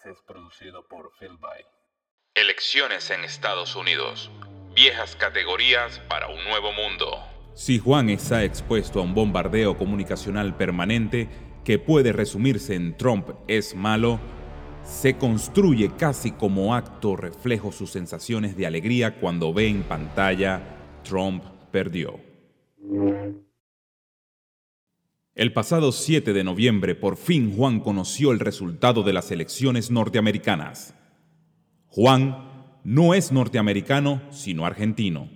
podcast es producido por Phil By. Elecciones en Estados Unidos. Viejas categorías para un nuevo mundo. Si Juan está expuesto a un bombardeo comunicacional permanente que puede resumirse en Trump es malo, se construye casi como acto reflejo sus sensaciones de alegría cuando ve en pantalla Trump perdió. El pasado 7 de noviembre por fin Juan conoció el resultado de las elecciones norteamericanas. Juan no es norteamericano, sino argentino.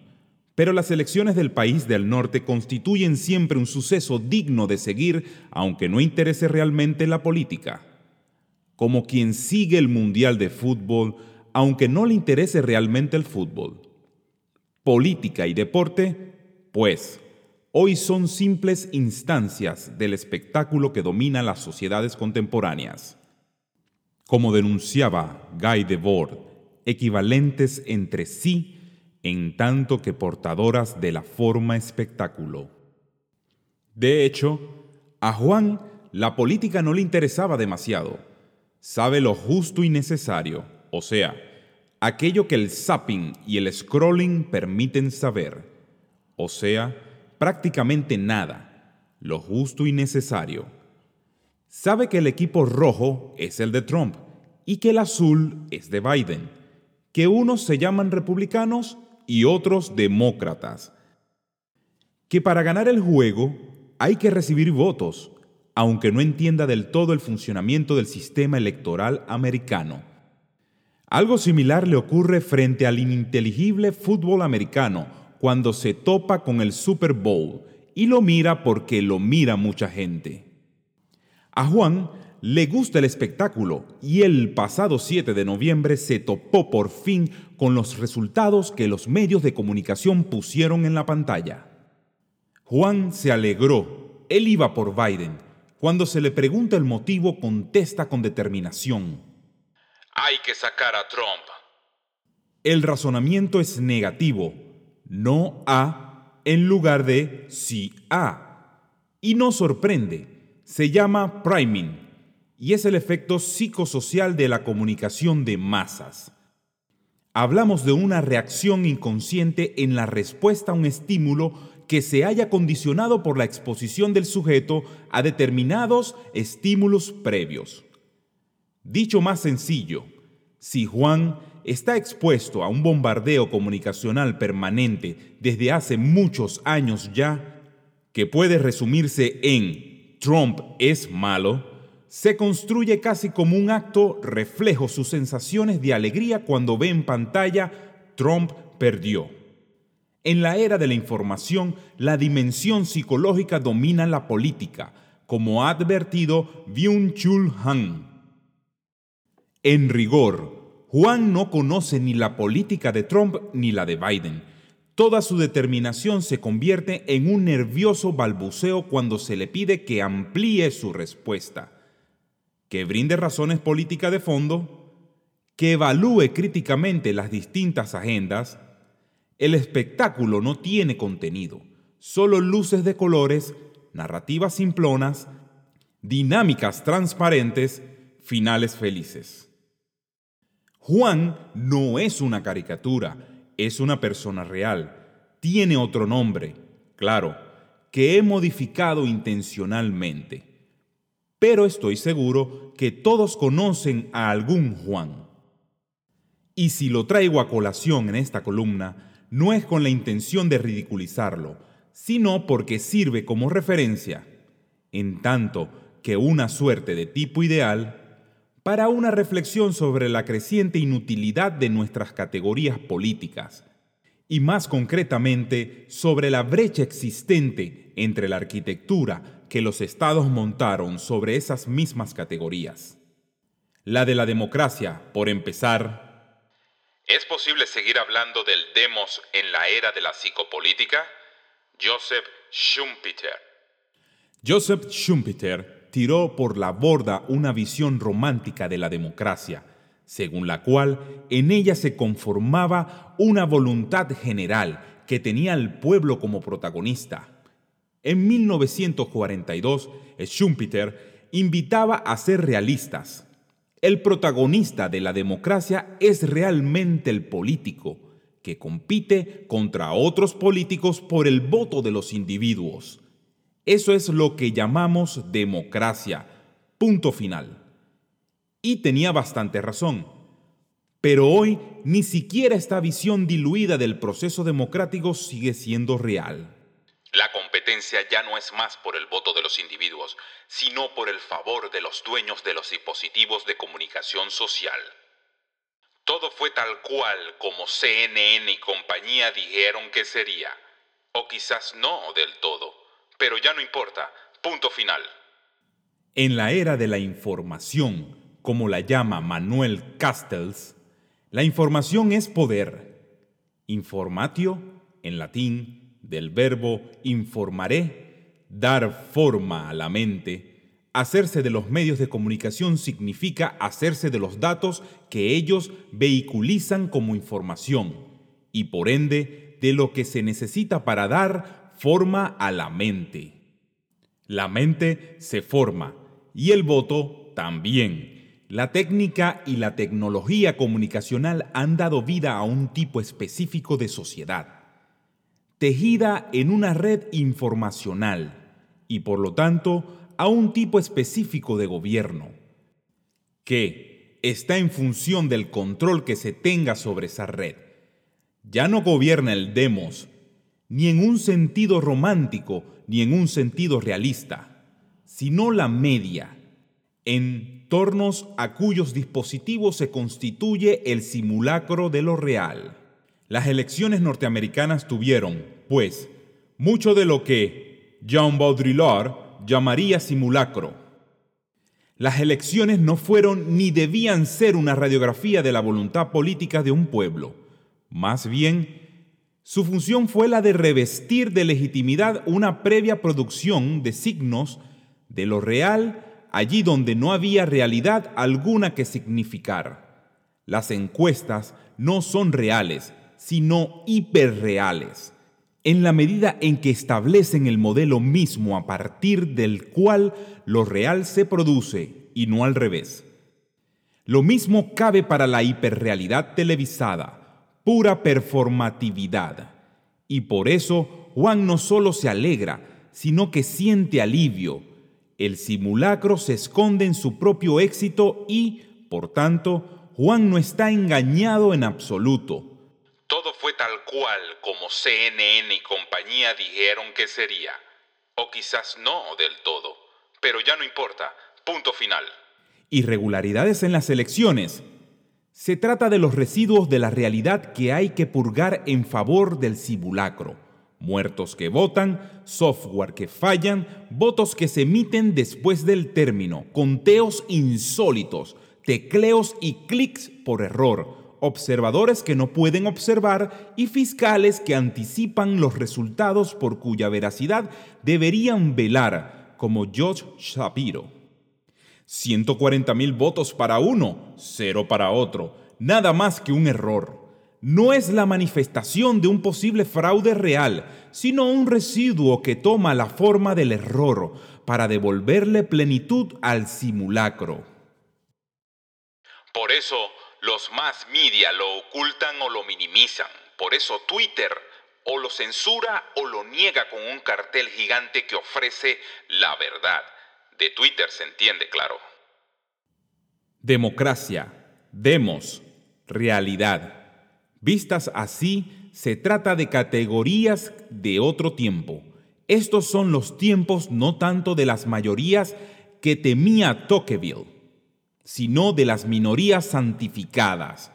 Pero las elecciones del país del norte constituyen siempre un suceso digno de seguir, aunque no interese realmente la política. Como quien sigue el Mundial de Fútbol, aunque no le interese realmente el fútbol. Política y deporte, pues, hoy son simples instancias del espectáculo que domina las sociedades contemporáneas. Como denunciaba Guy Debord, equivalentes entre sí en tanto que portadoras de la forma espectáculo. De hecho, a Juan la política no le interesaba demasiado. Sabe lo justo y necesario, o sea, aquello que el zapping y el scrolling permiten saber, o sea, prácticamente nada, lo justo y necesario. Sabe que el equipo rojo es el de Trump y que el azul es de Biden, que unos se llaman republicanos y otros demócratas, que para ganar el juego hay que recibir votos, aunque no entienda del todo el funcionamiento del sistema electoral americano. Algo similar le ocurre frente al ininteligible fútbol americano, cuando se topa con el Super Bowl y lo mira porque lo mira mucha gente. A Juan le gusta el espectáculo y el pasado 7 de noviembre se topó por fin con los resultados que los medios de comunicación pusieron en la pantalla. Juan se alegró, él iba por Biden. Cuando se le pregunta el motivo, contesta con determinación. Hay que sacar a Trump. El razonamiento es negativo, no a en lugar de sí a. Y no sorprende, se llama priming y es el efecto psicosocial de la comunicación de masas. Hablamos de una reacción inconsciente en la respuesta a un estímulo que se haya condicionado por la exposición del sujeto a determinados estímulos previos. Dicho más sencillo, si Juan está expuesto a un bombardeo comunicacional permanente desde hace muchos años ya, que puede resumirse en Trump es malo, se construye casi como un acto reflejo sus sensaciones de alegría cuando ve en pantalla Trump perdió. En la era de la información, la dimensión psicológica domina la política, como ha advertido Byung-Chul Han. En rigor, Juan no conoce ni la política de Trump ni la de Biden. Toda su determinación se convierte en un nervioso balbuceo cuando se le pide que amplíe su respuesta, que brinde razones políticas de fondo, que evalúe críticamente las distintas agendas. El espectáculo no tiene contenido, solo luces de colores, narrativas simplonas, dinámicas transparentes, finales felices. Juan no es una caricatura, es una persona real. Tiene otro nombre, claro, que he modificado intencionalmente. Pero estoy seguro que todos conocen a algún Juan. Y si lo traigo a colación en esta columna, no es con la intención de ridiculizarlo, sino porque sirve como referencia, en tanto que una suerte de tipo ideal para una reflexión sobre la creciente inutilidad de nuestras categorías políticas y más concretamente sobre la brecha existente entre la arquitectura que los estados montaron sobre esas mismas categorías. La de la democracia, por empezar. ¿Es posible seguir hablando del demos en la era de la psicopolítica? Joseph Schumpeter. Joseph Schumpeter tiró por la borda una visión romántica de la democracia, según la cual en ella se conformaba una voluntad general que tenía al pueblo como protagonista. En 1942, Schumpeter invitaba a ser realistas. el protagonista de la democracia es realmente el político, que compite contra otros políticos por el voto de los individuos. Eso es lo que llamamos democracia. Punto final. Y tenía bastante razón. Pero hoy ni siquiera esta visión diluida del proceso democrático sigue siendo real. La competencia ya no es más por el voto de los individuos, sino por el favor de los dueños de los dispositivos de comunicación social. Todo fue tal cual como CNN y compañía dijeron que sería. O quizás no del todo. Pero ya no importa. Punto final. En la era de la información, como la llama Manuel Castells, la información es poder. Informatio, en latín, del verbo informaré, dar forma a la mente. Hacerse de los medios de comunicación significa hacerse de los datos que ellos vehiculizan como información y por ende de lo que se necesita para dar forma a la mente. La mente se forma y el voto también la técnica y la tecnología comunicacional han dado vida a un tipo específico de sociedad, tejida en una red informacional y por lo tanto a un tipo específico de gobierno, que está en función del control que se tenga sobre esa red. Ya no gobierna el demos, ni en un sentido romántico, ni en un sentido realista, sino la media, en tornos a cuyos dispositivos se constituye el simulacro de lo real. Las elecciones norteamericanas tuvieron, pues, mucho de lo que Jean Baudrillard llamaría simulacro. Las elecciones no fueron ni debían ser una radiografía de la voluntad política de un pueblo. Más bien, su función fue la de revestir de legitimidad una previa producción de signos de lo real allí donde no había realidad alguna que significar. Las encuestas no son reales, sino hiperreales, en la medida en que establecen el modelo mismo a partir del cual lo real se produce y no al revés. Lo mismo cabe para la hiperrealidad televisada, pura performatividad. Y por eso Juan no solo se alegra, sino que siente alivio, el simulacro se esconde en su propio éxito y, por tanto, Juan no está engañado en absoluto. Todo fue tal cual como CNN y compañía dijeron que sería. O quizás no del todo. Pero ya no importa. Punto final. Irregularidades en las elecciones. Se trata de los residuos de la realidad que hay que purgar en favor del simulacro muertos que votan, software que fallan, votos que se emiten después del término, conteos insólitos, tecleos y clics por error, observadores que no pueden observar y fiscales que anticipan los resultados por cuya veracidad deberían velar, como George Shapiro. 140 mil votos para uno, cero para otro, nada más que un error no es la manifestación de un posible fraude real, sino un residuo que toma la forma del error para devolverle plenitud al simulacro. Por eso los más media lo ocultan o lo minimizan. Por eso Twitter o lo censura o lo niega con un cartel gigante que ofrece la verdad. De Twitter se entiende, claro. Democracia, demos, realidad. Vistas así, se trata de categorías de otro tiempo. Estos son los tiempos no tanto de las mayorías que temía Tocqueville, sino de las minorías santificadas,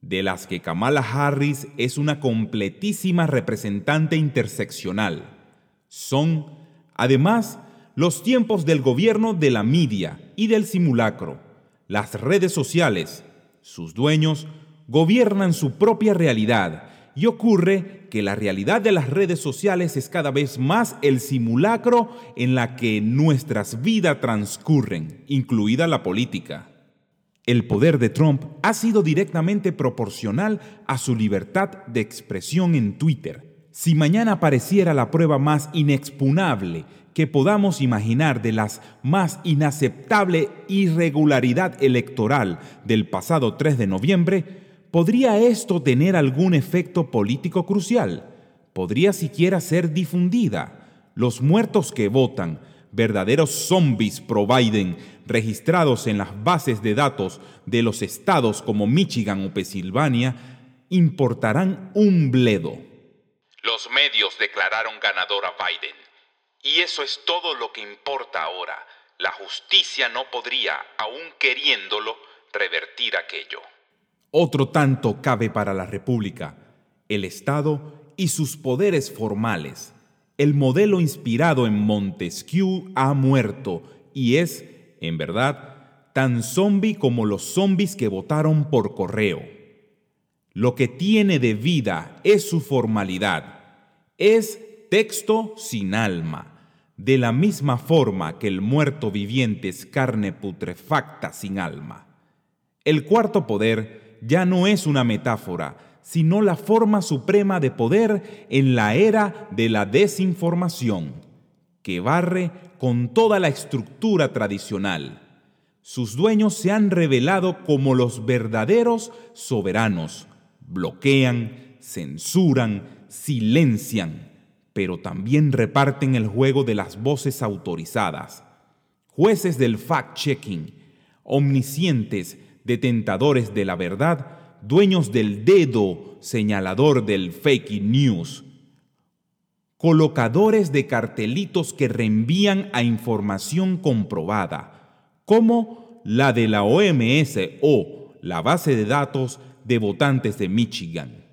de las que Kamala Harris es una completísima representante interseccional. Son, además, los tiempos del gobierno de la media y del simulacro, las redes sociales, sus dueños, gobiernan su propia realidad y ocurre que la realidad de las redes sociales es cada vez más el simulacro en la que nuestras vidas transcurren, incluida la política. El poder de Trump ha sido directamente proporcional a su libertad de expresión en Twitter. Si mañana apareciera la prueba más inexpugnable que podamos imaginar de la más inaceptable irregularidad electoral del pasado 3 de noviembre, ¿podría esto tener algún efecto político crucial? ¿Podría siquiera ser difundida? Los muertos que votan, verdaderos zombies pro Biden, registrados en las bases de datos de los estados como Michigan o Pensilvania, importarán un bledo. Los medios declararon ganador a Biden y eso es todo lo que importa ahora. La justicia no podría, aun queriéndolo, revertir aquello. Otro tanto cabe para la República, el Estado y sus poderes formales. El modelo inspirado en Montesquieu ha muerto y es, en verdad, tan zombie como los zombies que votaron por correo. Lo que tiene de vida es su formalidad. Es texto sin alma de la misma forma que el muerto viviente es carne putrefacta sin alma. El cuarto poder ya no es una metáfora, sino la forma suprema de poder en la era de la desinformación, que barre con toda la estructura tradicional. Sus dueños se han revelado como los verdaderos soberanos. Bloquean, censuran, silencian pero también reparten el juego de las voces autorizadas. Jueces del fact-checking, omniscientes, detentadores de la verdad, dueños del dedo señalador del fake news, colocadores de cartelitos que reenvían a información comprobada, como la de la OMS o la base de datos de votantes de Michigan.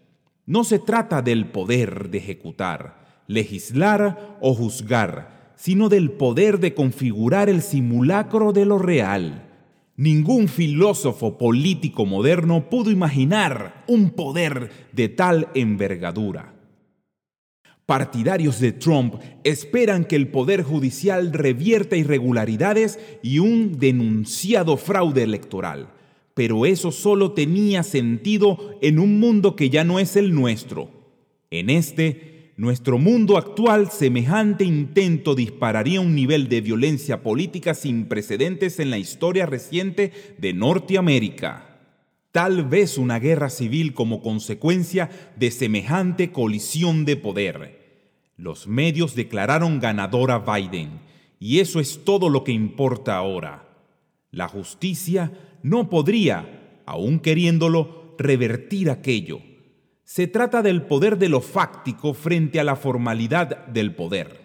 No se trata del poder de ejecutar, legislar o juzgar, sino del poder de configurar el simulacro de lo real. Ningún filósofo político moderno pudo imaginar un poder de tal envergadura. Partidarios de Trump esperan que el Poder Judicial revierta irregularidades y un denunciado fraude electoral, pero eso solo tenía sentido en un mundo que ya no es el nuestro. En este, nuestro mundo actual, semejante intento dispararía un nivel de violencia política sin precedentes en la historia reciente de Norteamérica. Tal vez una guerra civil como consecuencia de semejante colisión de poder. Los medios declararon ganador a Biden y eso es todo lo que importa ahora. La justicia no podría, aun queriéndolo, revertir aquello se trata del poder de lo fáctico frente a la formalidad del poder.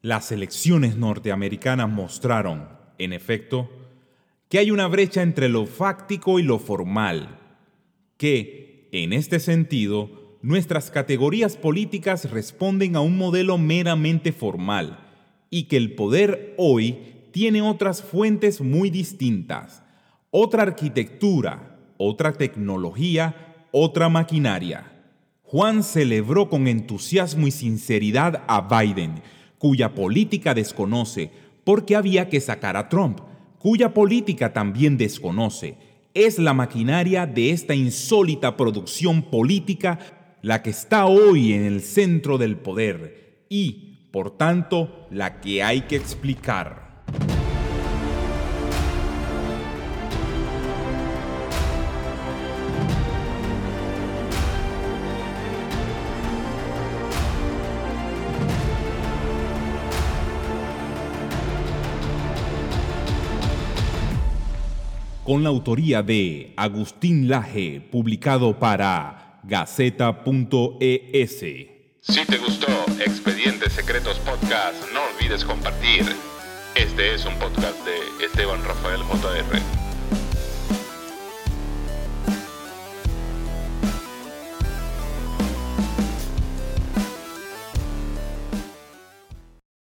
Las elecciones norteamericanas mostraron, en efecto, que hay una brecha entre lo fáctico y lo formal, que, en este sentido, nuestras categorías políticas responden a un modelo meramente formal y que el poder hoy tiene otras fuentes muy distintas, otra arquitectura, otra tecnología otra maquinaria. Juan celebró con entusiasmo y sinceridad a Biden, cuya política desconoce, porque había que sacar a Trump, cuya política también desconoce. Es la maquinaria de esta insólita producción política la que está hoy en el centro del poder y, por tanto, la que hay que explicar. Con la autoría de Agustín Laje, publicado para Gaceta.es. Si te gustó Expedientes Secretos Podcast, no olvides compartir. Este es un podcast de Esteban Rafael JR.